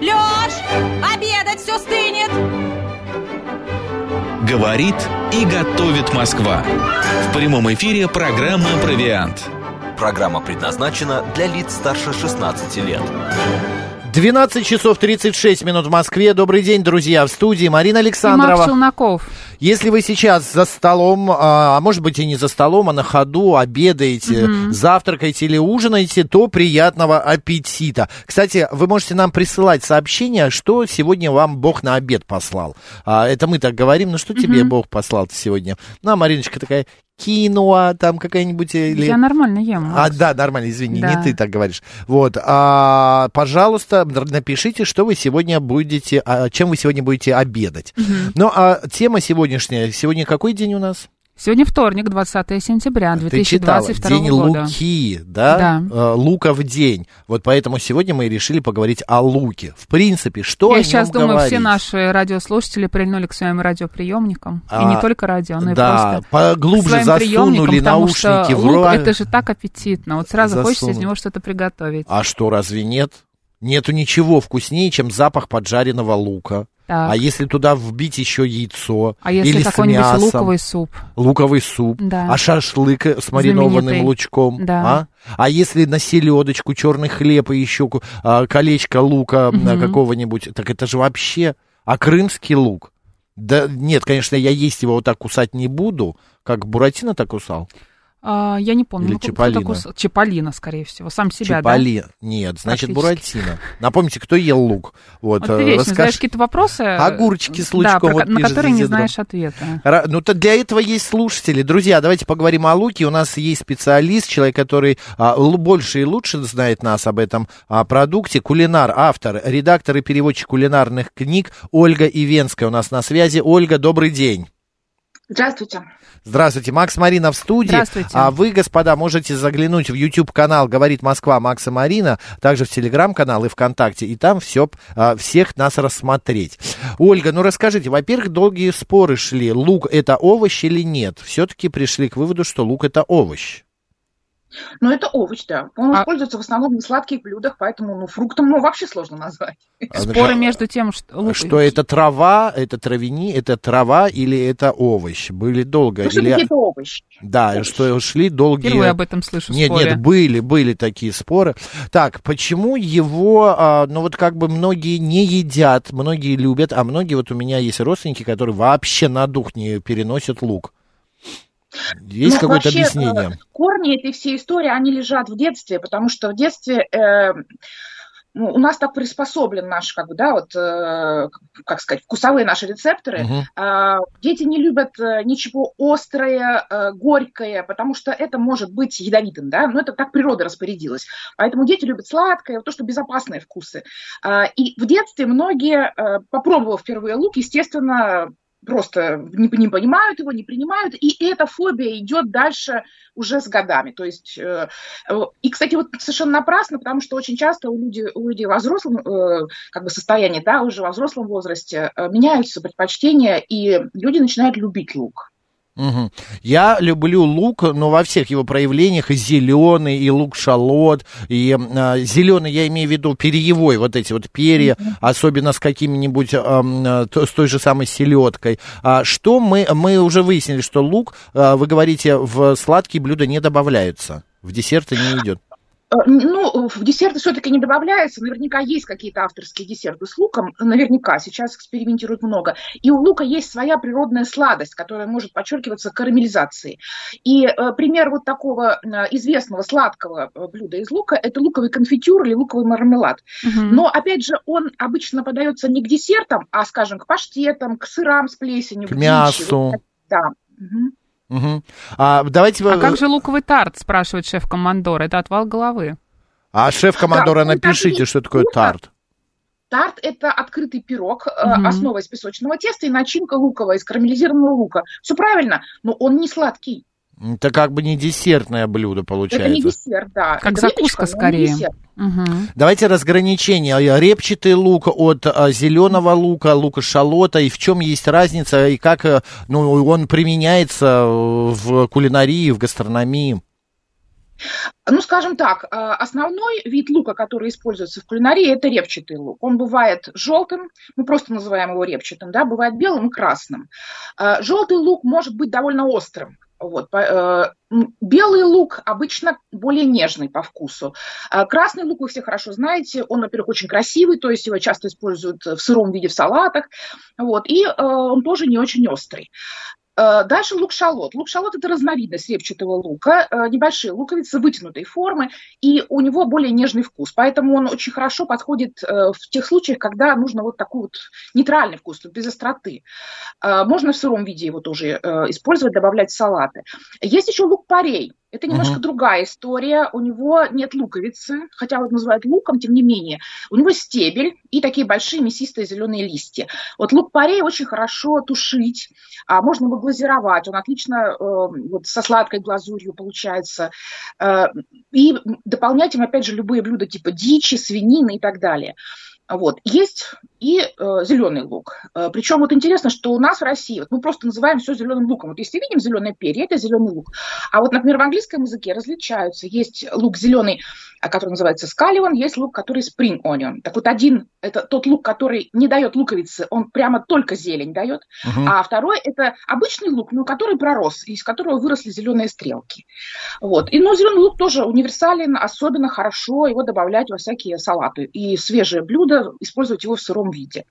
Лёш, обедать все стынет! Говорит и готовит Москва. В прямом эфире программа «Провиант». Программа предназначена для лиц старше 16 лет. 12 часов 36 минут в Москве. Добрый день, друзья. В студии Марина И Александрова. Марк Челноков. Если вы сейчас за столом, а а может быть и не за столом, а на ходу обедаете, завтракаете или ужинаете, то приятного аппетита. Кстати, вы можете нам присылать сообщения, что сегодня вам Бог на обед послал. А, это мы так говорим, ну что тебе Бог послал сегодня? Ну, а Мариночка такая, киноа там какая-нибудь или... Я нормально ем. А, Макс. да, нормально, извини, Да. не ты так говоришь. Вот, а, пожалуйста, напишите, что вы сегодня будете, а, чем вы сегодня будете обедать. Ну, а тема сегодняшняя, сегодня какой день у нас? Сегодня вторник, 20 сентября Ты читала, 2022 день года. Луки, да? Да. Э, Луков день. Вот поэтому сегодня мы и решили поговорить о Луке. В принципе, что о Я нем сейчас думаю, говорить? все наши радиослушатели прильнули к своим радиоприемникам. А, и не только радио, но и да, просто к поглубже своим засунули приемникам, потому наушники что в лук рот. это же так аппетитно. Вот сразу хочется из него что-то приготовить. А что, разве нет? Нету ничего вкуснее, чем запах поджаренного лука. Так. А если туда вбить еще яйцо А если или с мясом, луковый суп? луковый суп, Да. а шашлык с маринованным Знаменитый. лучком, Да. а? А если на селедочку черный хлеб и еще а, колечко лука Мгм. какого-нибудь, так это же вообще, а крымский лук? Да нет, конечно, я есть его вот так кусать не буду, как Буратино так кусал. А, я не помню. Или Ну, кто Чиполлино? такой Чиполлино, скорее всего. Сам себя, Чиполли. Нет, значит. Буратино. Напомните, кто ел лук? Вот, да? Вот ты вечно расскажи- задаешь какие-то вопросы. э, Огурчики с да, лучком, про вот на которые не знаешь ответа. Ра- Ну, то для этого есть слушатели. Друзья, давайте поговорим о луке. У нас есть специалист, человек, который а, л- больше и лучше знает нас об этом а, продукте. Кулинар, автор, редактор и переводчик кулинарных книг Ольга Ивенская у нас на связи. Ольга, добрый день. Здравствуйте. Здравствуйте, Макс Марина в студии. Здравствуйте. А вы, господа, можете заглянуть в YouTube-канал «Говорит Москва» Макса Марина, также в Телеграм-канал и ВКонтакте, и там все, всех нас рассмотреть. Ольга, ну расскажите, во-первых, долгие споры шли, лук это овощ или нет? Все-таки пришли к выводу, что лук это овощ. Ну, это овощ, да. Он А- используется в основном на сладких блюдах, поэтому ну, фруктом ну, вообще сложно назвать. Споры между тем, что... лук- А Что это трава, это травяни, это трава или это овощ? Были долго. Ну, или... это овощ. Да, овощ. что шли долгие... Впервые об этом слышу Нет, споре. нет, были, были такие споры. Так, почему его, а, ну вот как бы многие не едят, многие любят, а многие, вот у меня есть родственники, которые вообще на дух не переносят лук. Есть Ну, какое-то вообще, объяснение? э, Корни этой всей истории, они лежат в детстве, потому что в детстве э, ну, у нас так приспособлен наш, как бы, да, вот, э, как сказать, вкусовые наши рецепторы. Мгм. А, Дети не любят э, ничего острое, э, горькое, потому что это может быть ядовитым, да, но это так природа распорядилась. Поэтому дети любят сладкое, то, что безопасные вкусы. А, И в детстве многие, э, попробовав впервые лук, естественно, просто не, не понимают его, не принимают, и эта фобия идет дальше уже с годами. То есть, э, и, кстати, вот совершенно напрасно, потому что очень часто у людей, у людей во взрослом э, как бы состоянии, да, уже во взрослом возрасте э, меняются предпочтения, и люди начинают любить лук. Мгм. Я люблю лук, но во всех его проявлениях, и зеленый, и лук-шалот, и зеленый, я имею в виду перьевой, вот эти вот перья, особенно с каким-нибудь, ам, а, с той же самой селедкой. А что мы, мы уже выяснили, что лук, а, вы говорите, в сладкие блюда не добавляются, в десерты не идет. Э, Ну, в десерты все-таки не добавляется. Наверняка есть какие-то авторские десерты с луком. Наверняка. Сейчас экспериментируют много. И у лука есть своя природная сладость, которая может подчеркиваться карамелизацией. И э, пример вот такого э, известного сладкого э, блюда из лука – это луковый конфитюр или луковый мармелад. Мгм. Но, опять же, он обычно подается не к десертам, а, скажем, к паштетам, к сырам с плесенью. К дичи. мясу. Да. Мгм. Мгм. А давайте... А как же луковый тарт, спрашивает шеф-командор? Это отвал головы. А шеф-командора, Да, ну, напишите, что такое вкусно. тарт. Тарт – это открытый пирог, Мгм. основа из песочного теста и начинка луковая из карамелизированного лука. Все правильно, но он не сладкий. Это как бы не десертное блюдо Это не получается. десерт, да. Как Это закуска скорее. Мгм. Давайте разграничение. Репчатый лук от а, зеленого лука, лука шалота, и в чем есть разница, и как э, ну, он применяется э, в кулинарии, в гастрономии. Ну, скажем так, э, основной вид лука, который используется в кулинарии, это репчатый лук. Он бывает желтым, мы просто называем его репчатым, да, бывает белым и красным. Э, Желтый лук может быть довольно острым. Вот. э, Белый лук обычно более нежный по вкусу. Э, Красный лук вы все хорошо знаете, он, во-первых, очень красивый, то есть его часто используют в сыром виде в салатах, вот, и э, он тоже не очень острый. Э, Дальше лук-шалот. Лук-шалот – это разновидность репчатого лука, э, небольшие луковицы вытянутой формы, и у него более нежный вкус. Поэтому он очень хорошо подходит э, в тех случаях, когда нужно вот такой вот нейтральный вкус, без остроты. Можно в сыром виде его тоже использовать, добавлять в салаты. Есть еще лук-порей. Это немножко uh-huh. другая история. У него нет луковицы, хотя вот называют луком, тем не менее. У него стебель и такие большие мясистые зеленые листья. Вот лук парей очень хорошо тушить, а можно его глазировать. Он отлично э, вот со сладкой глазурью получается. Э, и дополнять им, опять же, любые блюда типа дичи, свинины и так далее. Вот. Есть и э, зеленый лук. Э, причем вот интересно, что у нас в России, вот мы просто называем все зеленым луком. Вот если видим зеленое перья, это зеленый лук. А вот, например, в английском языке различаются. Есть лук зеленый, а, который называется скаливан, есть лук, который spring onion. Так вот один, это тот лук, который не дает луковицы, он прямо только зелень дает. Uh-huh. А второй, это обычный лук, но который пророс, из которого выросли зеленые стрелки. Вот. И, ну, зеленый лук тоже универсален, особенно хорошо его добавлять во всякие салаты. И свежие блюда, использовать его в сыром виде.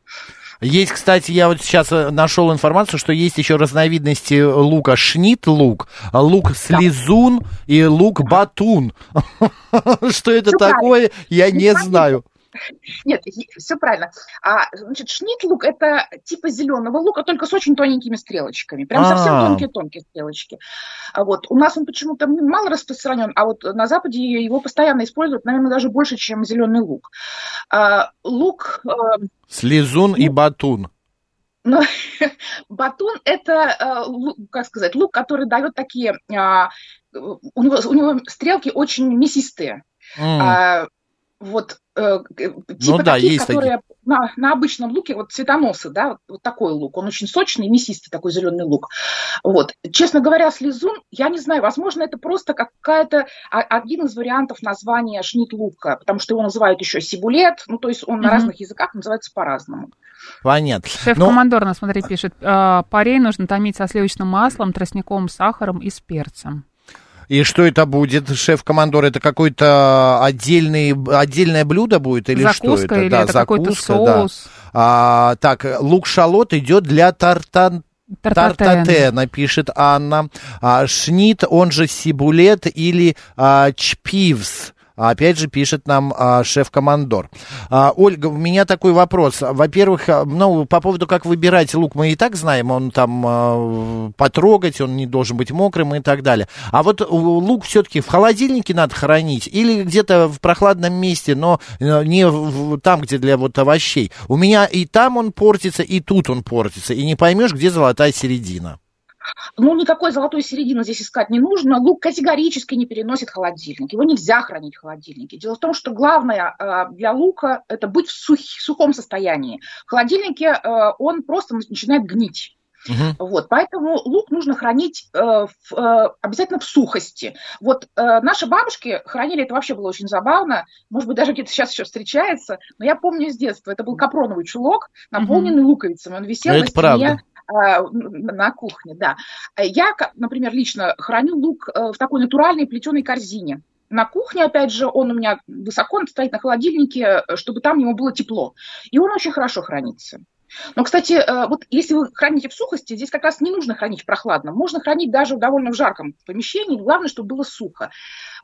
Есть, кстати, я вот сейчас э, нашел информацию, что есть еще разновидности лука шнит лук, лук слезун и лук батун. Что это такое, я не знаю. Нет, все правильно. А, значит, шнит-лук – это типа зеленого лука, только с очень тоненькими стрелочками. Прям совсем а. тонкие-тонкие стрелочки. А вот у нас он почему-то мало распространен, а вот на Западе его постоянно используют, наверное, даже больше, чем зеленый лук. А, лук… А, Слезун и батун. Но батун это, как сказать, лук, который дает такие, у него, у него стрелки очень мясистые. Mm. Вот э, типа ну, да, таких, есть которые такие. на, на обычном луке, вот цветоносы, да, вот, вот такой лук, он очень сочный, мясистый такой зеленый лук. Вот. Честно говоря, слезун, я не знаю, возможно, это просто какая-то один из вариантов названия шнит лука, потому что его называют еще сибулет, ну, то есть он mm-hmm. на разных языках называется по-разному. Понятно. Шеф-командор Но... нас, смотри, пишет, «А, парей нужно томить со сливочным маслом, тростником, сахаром и с перцем. И что это будет, шеф-командор? Это какое-то отдельный, отдельное блюдо будет или закуска, что это? Или да, это закуска, соус. Да. А, так, лук-шалот идет для тартан Тартатена, пишет Анна. А, шнит, он же сибулет или а, чпивс. А опять же, пишет нам а, шеф-командор. А, Ольга, у меня такой вопрос. Во-первых, а, ну, по поводу, как выбирать лук, мы и так знаем, он там а, потрогать, он не должен быть мокрым и так далее. А вот лук все-таки в холодильнике надо хранить или где-то в прохладном месте, но э, не в, там, где для вот овощей. У меня и там он портится, и тут он портится, и не поймешь, где золотая середина. Ну, никакой золотой середины здесь искать не нужно. Лук категорически не переносит холодильник. Его нельзя хранить в холодильнике. Дело в том, что главное э, для лука – это быть в сух, сухом состоянии. В холодильнике э, он просто начинает гнить. Угу. Вот, поэтому лук нужно хранить э, в, э, обязательно в сухости. Вот э, наши бабушки хранили, это вообще было очень забавно, может быть, даже где-то сейчас еще встречается, но я помню с детства, это был капроновый чулок, наполненный угу. луковицами, он висел это на стене. Правда а, на кухне, да. Я, например, лично храню лук э, в такой натуральной плетеной корзине. На кухне, опять же, он у меня высоко он стоит на холодильнике, э, чтобы там ему было тепло. И он очень хорошо хранится. Но, кстати, э, вот если вы храните в сухости, здесь как раз не нужно хранить в прохладном. Можно хранить даже в довольно в жарком помещении. Главное, чтобы было сухо.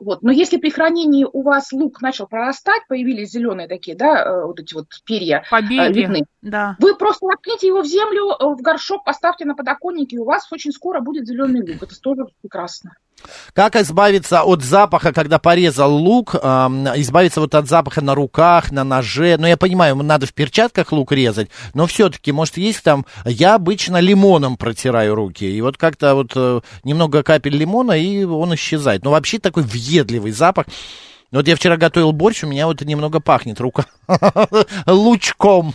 Вот. Но если при хранении у вас лук начал прорастать, появились зеленые такие, да, э, вот эти вот перья э, Побеги, видны, да. вы просто воткните его в землю, в горшок, поставьте на подоконник, и у вас очень скоро будет зеленый лук. Это тоже прекрасно. Как избавиться от запаха, когда порезал лук, э, избавиться вот от запаха на руках, на ноже? Ну, я понимаю, надо в перчатках лук резать, но все-таки, может, есть там... Я обычно лимоном протираю руки, и вот как-то вот э, немного капель лимона, и он исчезает. Но вообще такой въедливый запах. Вот я вчера готовил борщ, у меня вот немного пахнет рука лучком.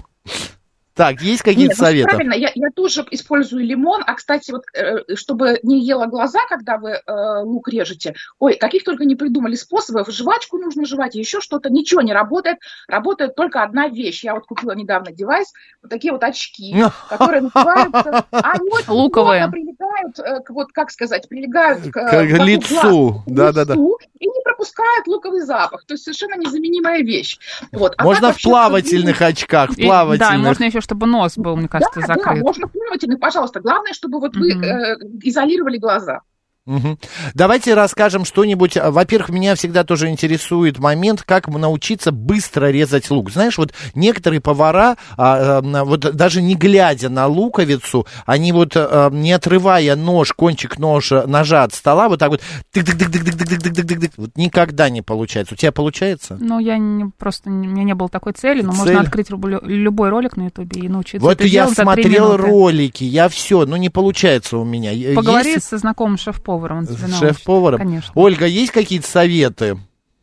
Так, есть какие-то Нет, ну, советы? Правильно, я, я тоже использую лимон. А, кстати, вот, э, чтобы не ела глаза, когда вы э, лук режете, ой, каких только не придумали способов. Жвачку нужно жевать, еще что-то. Ничего не работает. Работает только одна вещь. Я вот купила недавно девайс, вот такие вот очки, которые называются... Они очень Луковые. прилегают, э, вот как сказать, прилегают к, лицу. Да-да-да. лицу, и не пропускают луковый запах. То есть совершенно незаменимая вещь. Вот. А Можно в плавательных очках, в И- Да, и плавательных. можно еще, чтобы нос был, мне кажется, да, да, закрыт. можно плавательных, пожалуйста. Главное, чтобы вот вы э, изолировали глаза. Мгм. Давайте расскажем что-нибудь. Во-первых, меня всегда тоже интересует момент, как научиться быстро резать лук. Знаешь, вот некоторые повара, а, а, вот даже не глядя на луковицу, они вот а, не отрывая нож, кончик ножа, ножа от стола, вот так вот тык-тык-тык-тык-тык-тык-тык-тык, вот никогда не получается. У тебя получается? Ну, я не, просто, у меня не было такой цели, но Цель? можно открыть любой ролик на Ютубе и научиться Вот я смотрел ролики, я все, ну не получается у меня. Поговори есть со знакомым шеф-поваром, он тебе шеф-поваром? Конечно. Ольга, есть какие-то советы?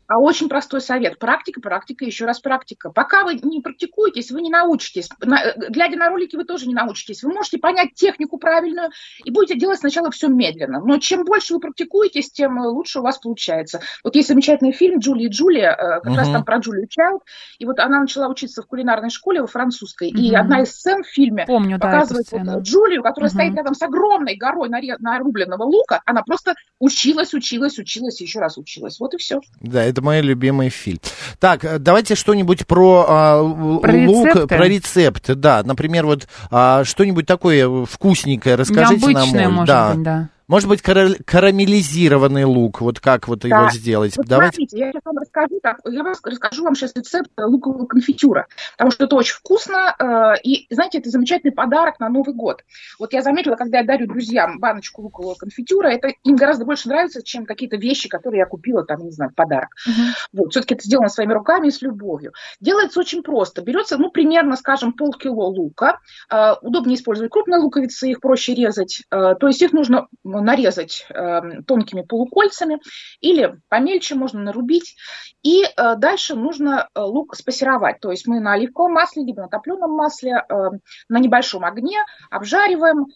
А очень простой совет. Практика, практика, еще раз практика. Пока вы не практикуетесь, вы не научитесь. На- э, глядя на ролики, вы тоже не научитесь. Вы можете понять технику правильную и будете делать сначала все медленно. Но чем больше вы практикуетесь, тем э, лучше у вас получается. Вот есть замечательный фильм «Джули и Джулия», э, как раз Мгм. там про Джулию Чайлд. И вот она начала учиться в кулинарной школе во французской. И Мгм. одна из сцен в фильме Помню, да, показывает вот, сцену. э, Джулию, которая Мгм. стоит рядом с огромной горой нарубленного лука. Она просто училась, училась, училась и еще раз училась. Вот и все. Да, это мой любимый фильм. Так, э, давайте что-нибудь про, а, Про лук, рецепты? про рецепты, да. Например, вот а, что-нибудь такое вкусненькое расскажите Необычное, нам, может да. быть, да. Может быть, кара- карамелизированный лук, вот как вот его Да. сделать? Вот Давайте. смотрите, я сейчас вам расскажу, так, я вам расскажу вам сейчас рецепт э, лукового конфитюра, потому что это очень вкусно, э, и, знаете, это замечательный подарок на Новый год. Вот я заметила, когда я дарю друзьям баночку лукового конфитюра, это им гораздо больше нравится, чем какие-то вещи, которые я купила, там, не знаю, в подарок. Вот, все-таки это сделано своими руками и с любовью. Делается очень просто. Берется, ну, примерно, скажем, полкило лука. Э, удобнее использовать крупные луковицы, их проще резать. Э, то есть их нужно нарезать э, тонкими полукольцами или помельче можно нарубить. И э, дальше нужно э, лук спассеровать. То есть мы на оливковом масле, либо на топленом масле на небольшом огне обжариваем.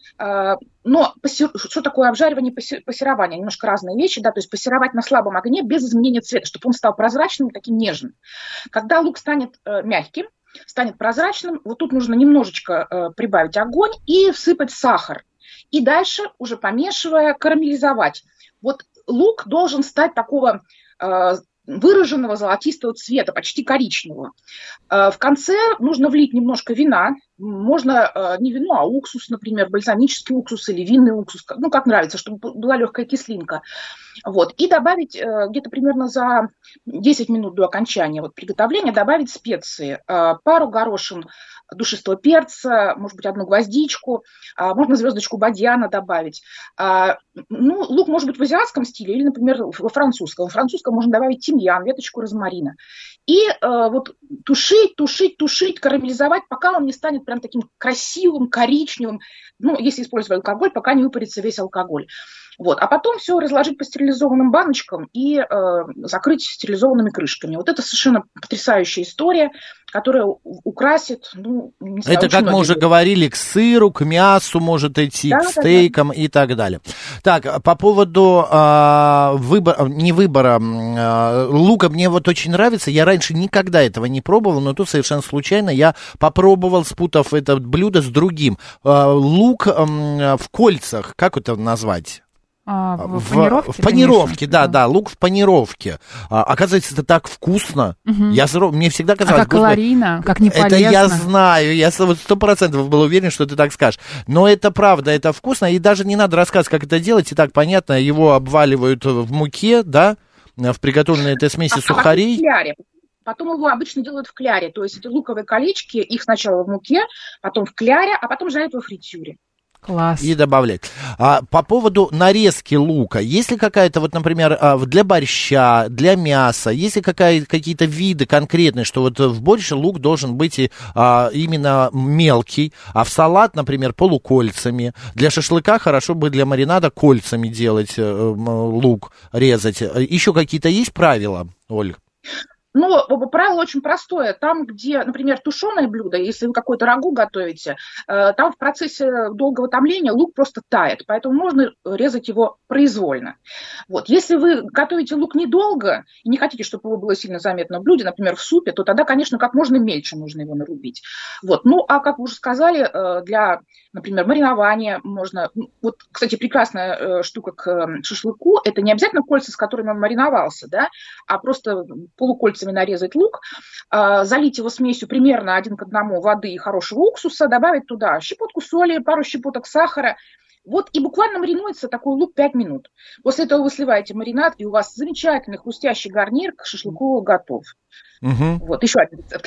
но что такое обжаривание и пассе- пассерование? Немножко разные вещи, да, то есть пассеровать на слабом огне без изменения цвета, чтобы он стал прозрачным таким нежным. Когда лук станет мягким, станет прозрачным, вот тут нужно немножечко прибавить огонь и всыпать сахар. И дальше, уже помешивая, карамелизовать. Вот лук должен стать такого э, выраженного золотистого цвета, почти коричневого. Э, В конце нужно влить немножко вина. Можно э, не вино, а уксус, например, бальзамический уксус или винный уксус, ну, как нравится, чтобы была легкая кислинка. Вот. И добавить э, где-то примерно за 10 минут до окончания вот, приготовления, добавить специи. Пару горошин душистого перца, может быть, одну гвоздичку, а, можно звездочку бадьяна добавить. А, Ну, лук может быть в азиатском стиле или, например, во французском. Во французском можно добавить тимьян, веточку розмарина. И э, вот тушить, тушить, тушить, карамелизовать, пока он не станет прям таким красивым, коричневым, ну, если использовать алкоголь, пока не выпарится весь алкоголь. Вот. А потом все разложить по стерилизованным баночкам и э, закрыть стерилизованными крышками. Вот это совершенно потрясающая история, которая украсит, ну, не знаю, Это, как мы уже говорили, к сыру, к мясу может идти, Да, к да, да. стейкам и так далее. Так, по поводу а, выбора, не выбора, а, лука мне вот очень нравится. Я раньше никогда этого не пробовал, но тут совершенно случайно я попробовал, спутав это блюдо с другим. А, лук м, в кольцах, как это назвать? А, в, в, панировке? в панировке, да, да, лук в панировке. А, оказывается, это так вкусно. Мгм. Я мне всегда А казалось, как господи, калорийно, как не это я знаю, я сто процентов был уверен, что ты так скажешь. Но это правда, это вкусно, и даже не надо рассказывать, как это делать, и так понятно, его обваливают в муке, да, в приготовленной этой смеси А- а сухарей. кляре. Потом его обычно делают в кляре. То есть эти луковые колечки, их сначала в муке, потом в кляре, а потом жарят во фритюре. Класс. И добавлять. А, по поводу нарезки лука, есть ли какая-то, вот, например, а, для борща, для мяса, есть ли какая, какие-то виды конкретные, что вот в борще лук должен быть и, а, именно мелкий, а в салат, например, полукольцами. Для шашлыка хорошо бы для маринада кольцами делать э, лук, резать. Еще какие-то есть правила, Оль? Но правило очень простое. Там, где, например, тушеное блюдо, если вы какое-то рагу готовите, э, там в процессе долгого томления лук просто тает, поэтому можно резать его произвольно. Вот. Если вы готовите лук недолго и не хотите, чтобы его было сильно заметно в блюде, например, в супе, то тогда, конечно, как можно мельче нужно его нарубить. Вот. Ну, а как вы уже сказали, э, для, например, маринования можно... Вот, кстати, прекрасная э, штука к шашлыку – это не обязательно кольца, с которыми он мариновался, да, а просто полукольца кольцами нарезать лук, а, залить его смесью примерно один к одному воды и хорошего уксуса, добавить туда щепотку соли, пару щепоток сахара, вот и буквально маринуется такой лук 5 минут. После этого вы сливаете маринад, и у вас замечательный хрустящий гарнир к шашлыку готов. Угу. Вот, еще один рецепт.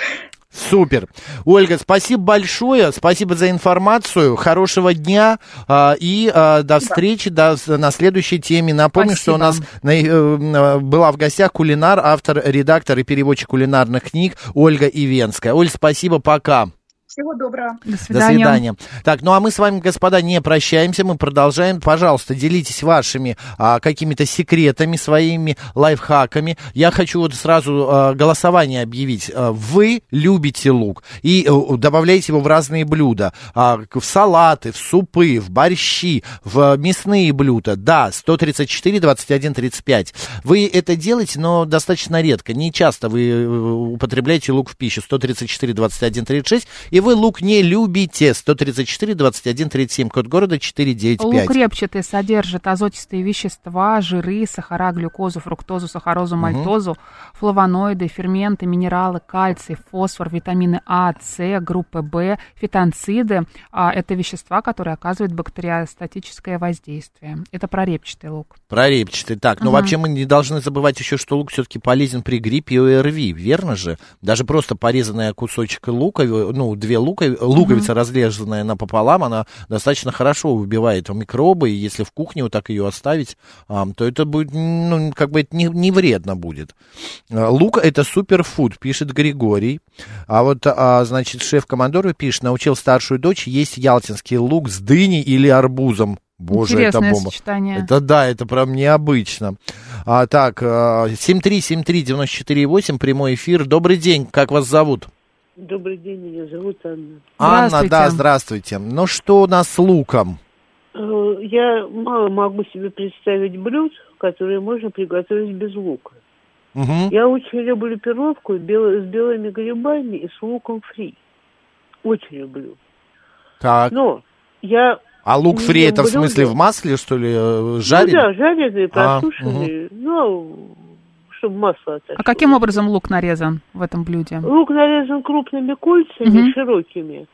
Супер. Ольга, спасибо большое, спасибо за информацию, хорошего дня э, и э, до встречи до, на следующей теме. Напомню, спасибо. что у нас на, э, была в гостях кулинар, автор, редактор и переводчик кулинарных книг Ольга Ивенская. Оль, спасибо, пока. Всего доброго. До свидания. До свидания. Так, ну а мы с вами, господа, не прощаемся, мы продолжаем. Пожалуйста, делитесь вашими а, какими-то секретами, своими лайфхаками. Я хочу вот сразу а, голосование объявить. А, вы любите лук и а, добавляете его в разные блюда. А, в салаты, в супы, в борщи, в мясные блюда. Да, 134, 21, 35. Вы это делаете, но достаточно редко. Не часто вы э, употребляете лук в пищу. 134, 21, 36. И вы лук не любите. 134, 21, 37, код города 495. Лук репчатый содержит азотистые вещества, жиры, сахара, глюкозу, фруктозу, сахарозу, мальтозу, угу. флавоноиды, ферменты, минералы, кальций, фосфор, витамины А, С, группы В, фитонциды. А, это вещества, которые оказывают бактериостатическое воздействие. Это про репчатый лук. Про репчатый. Так, но угу. вообще мы не должны забывать еще, что лук все-таки полезен при гриппе и ОРВИ, верно же? Даже просто порезанный кусочек лука, ну, две две лукови, луковица mm-hmm. разрезанная напополам, она достаточно хорошо убивает микробы, и если в кухне вот так ее оставить, а, то это будет, ну, как бы это не, не вредно будет. А, лук это суперфуд, пишет Григорий. А вот, а, значит, шеф-командор пишет, научил старшую дочь есть ялтинский лук с дыней или арбузом. Боже, Интересное это бомба. сочетание. Это да, это прям необычно. А, так, 7373948, прямой эфир. Добрый день, как вас зовут? Добрый день, меня зовут Анна. Анна, да, здравствуйте. Ну что у нас с луком? Э, я мало могу себе представить блюд, которые можно приготовить без лука. Угу. Я очень люблю перловку с белыми грибами и с луком фри. Очень люблю. Так. Но я... А лук фри это в смысле в масле, что ли, жареный? Э, ну да, жареный, просушенный. А, угу. Ну, чтобы масло отошло. А каким образом лук нарезан в этом блюде? Лук нарезан крупными кольцами, угу. широкими.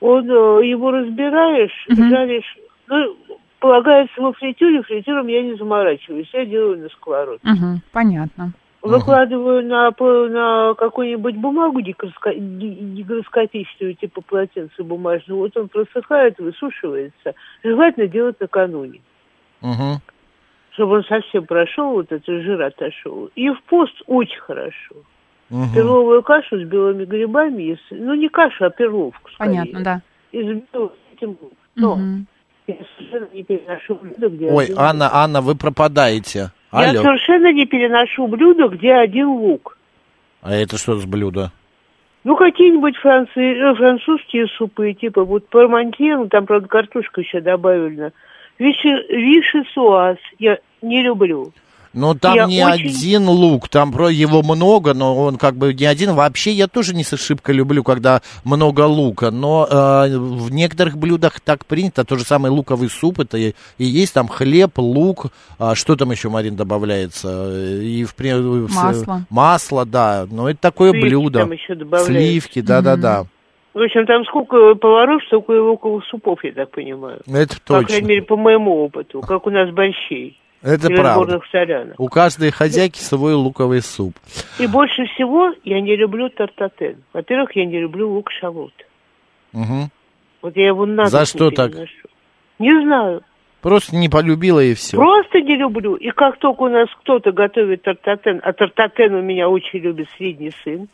Он, э, его разбираешь, угу. жаришь. Ну, полагается во фритюре, фритюром я не заморачиваюсь, я делаю на сковородке. Угу, понятно. Выкладываю угу. на, на какую-нибудь бумагу гигроскопическую, типа полотенца бумажного. Вот он просыхает, высушивается. Желательно делать накануне. Угу чтобы он совсем прошел, вот этот жир отошел. И в пост очень хорошо. Угу. Перловую кашу с белыми грибами, если, ну не кашу, а перловку. Скорее. Понятно, да. Из белого Но угу. я совершенно не переношу блюдо, где Ой, один Анна, лук. Анна, вы пропадаете. Алло. Я совершенно не переношу блюдо, где один лук. А это что за блюдо? Ну, какие-нибудь француз... Э, французские супы, типа вот пармантье, там, правда, картошка еще добавлена. Виши, виши суаз я не люблю. Ну, там я не очень... один лук, там про его много, но он как бы не один. Вообще, я тоже не шибко люблю, когда много лука, но э, в некоторых блюдах так принято. То же самое луковый суп, это и, и есть там хлеб, лук, а что там еще, Марин, добавляется? И в, масло. Масло, да, но это такое Сливки блюдо. Там еще Сливки, да-да-да. В общем, там сколько поваров, столько и луковых супов, я так понимаю. Это точно. По крайней мере, по моему опыту, как у нас борщей. Это правда. У каждой хозяйки свой луковый суп. И больше всего я не люблю тартатен. Во-первых, я не люблю лук-шалот. Угу. Вот я его на За что так? Ношу. Не знаю. Просто не полюбила и все. Просто не люблю. И как только у нас кто-то готовит тартатен, а тартатен у меня очень любит средний сын,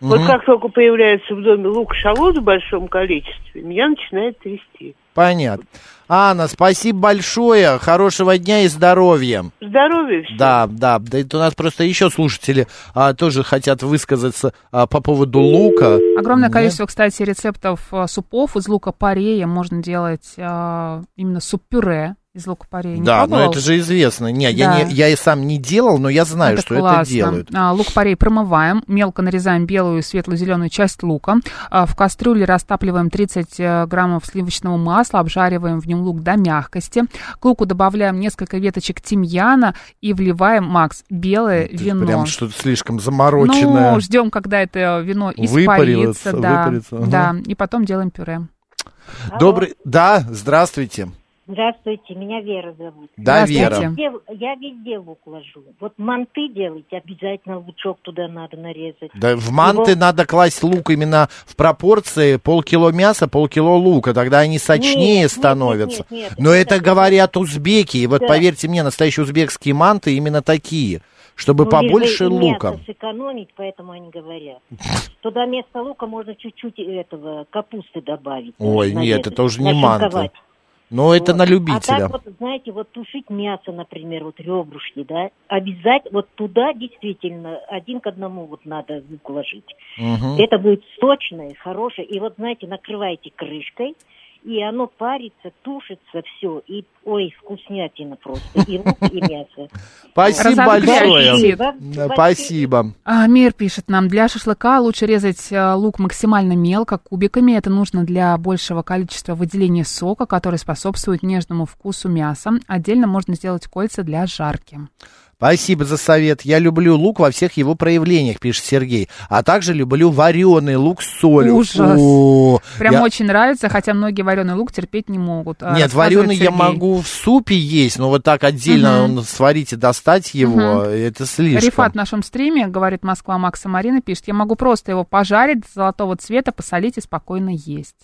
Угу. Вот как только появляется в доме лук-шалот в большом количестве, меня начинает трясти. Понятно. Анна, спасибо большое, хорошего дня и здоровья. Здоровья всем. Да, да, да, это у нас просто еще слушатели а, тоже хотят высказаться а, по поводу лука. Огромное Нет? количество, кстати, рецептов а, супов из лука-порея. Можно делать а, именно суп-пюре из лука-порея. Не Да, но пробовал? это же известно. Не, я, Да. не, я и сам не делал, но я знаю, Это что это классно. делают. А, Лук-порей промываем, мелко нарезаем белую и светло-зеленую часть лука. А, В кастрюле растапливаем 30 э, граммов сливочного масла, обжариваем в нем лук до мягкости. К луку добавляем несколько веточек тимьяна и вливаем, Макс, белое Это вино. Прям что-то слишком замороченное. Ну, ждем, когда это вино Выпарится, испарится. Да, выпарится, ага. да, и потом делаем пюре. Добрый, да, здравствуйте. Здравствуйте, меня Вера зовут. Да, Здравствуйте. Вера. Везде- я везде лук ложу. Вот манты делать, обязательно лучок туда надо нарезать. Да, в манты Его- надо класть лук именно в пропорции полкило мяса, полкило лука, тогда они сочнее Нет, становятся. нет, нет, нет. Но это Это- говорят узбеки, и вот Да. поверьте мне, настоящие узбекские манты именно такие, чтобы Ну, побольше лишь бы лука. мясо сэкономить, поэтому они говорят. Туда вместо лука можно чуть-чуть этого капусты добавить. Ой, нарезать, нет, это уже не манты. Но это Вот. на А любителя. так вот, знаете, вот тушить мясо, например, вот ребрышки, да, обязательно, вот туда действительно один к одному вот надо лук ложить. Мгм. Это будет сочное, хорошее. И вот, знаете, накрываете крышкой, и оно парится, тушится все. И, ой, вкуснятина просто. И лук, и мясо. Спасибо большое. Спасибо. А, Мир пишет нам, для шашлыка лучше резать а, лук максимально мелко, кубиками. Это нужно для большего количества выделения сока, который способствует нежному вкусу мяса. Отдельно можно сделать кольца для жарки. Спасибо за совет. Я люблю лук во всех его проявлениях, пишет Сергей. А также люблю вареный лук с солью. Ужас. О, Прям я- очень нравится, хотя многие вареный лук терпеть не могут. а, Нет, вареный я Сергей. могу в супе есть, но вот так отдельно он сварить и достать его, Мгм. это слишком. Рифат в нашем стриме, говорит Москва Макса Марина, пишет, я могу просто его пожарить золотого цвета, посолить и спокойно есть.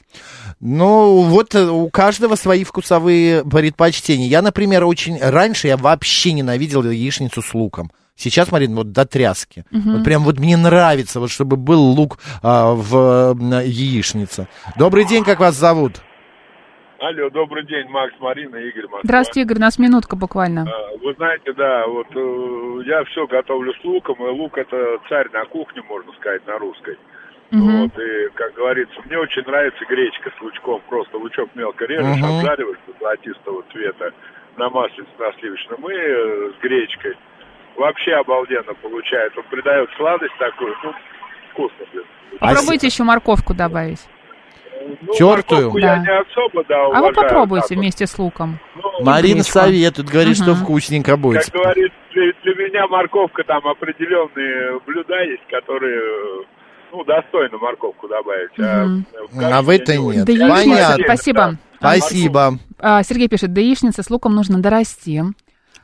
Ну, вот э, у каждого свои вкусовые предпочтения. Я, например, очень... Раньше я вообще ненавидел яичницу с луком. Сейчас, Марин, вот до тряски. Мгм. Вот прям вот мне нравится, вот чтобы был лук а, в м, яичнице. Добрый день, как вас зовут? Алло, добрый день, Макс, Марина, Игорь Москва. Здравствуйте, Игорь, у нас минутка буквально. А, Вы знаете, да, вот э, я все готовлю с луком, и лук это царь на кухне, можно сказать, на русской. Мгм. Вот, и, как говорится, мне очень нравится гречка с лучком. Просто лучок мелко режешь, Мгм. обжариваешь до золотистого цвета на масле на сливочном и э, с гречкой. Вообще обалденно получается. Он придает сладость такую, ну, вкусно, блин. Попробуйте еще морковку добавить. Ну, Тертую? морковку я Да. не особо, да, А вы уважаю, попробуйте так вместе с луком. Ну, Марина гречку. советует, говорит, что Мгм. вкусненько будет. Как говорится, для, для меня морковка там определенные блюда есть, которые, ну, достойно морковку добавить. А, каше А в это нет. Да Понятно. спасибо. Спасибо. А, Сергей пишет, яичница с луком нужно дорасти.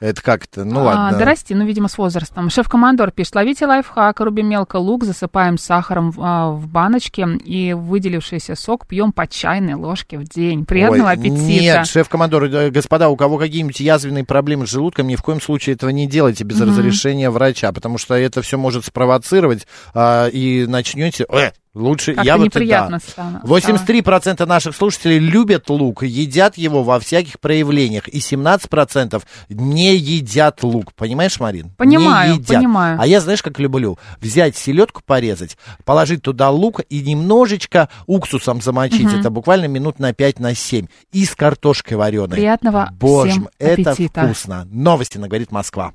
Это как-то, ну А, ладно. дорасти, ну, видимо, с возрастом. Шеф-командор пишет, ловите лайфхак, рубим мелко лук, засыпаем сахаром в, а, в баночке и выделившийся сок пьем по чайной ложке в день. Приятного Ой, аппетита. Нет, шеф-командор, э, господа, у кого какие-нибудь язвенные проблемы с желудком, ни в коем случае этого не делайте без Мгм. разрешения врача, потому что это все может спровоцировать, а, и начнете... Э, лучше я вот неприятно да. стало. 83% наших слушателей любят лук, едят его во всяких проявлениях, и 17% не едят лук. Понимаешь, Марин? Понимаю, не едят. понимаю. А я, знаешь, как люблю? Взять селедку, порезать, положить туда лук и немножечко уксусом замочить. Мгм. Это буквально минут на 5-7. И с картошкой вареной. Приятного Боже всем мой, это аппетита. вкусно. Новости на «Говорит Москва».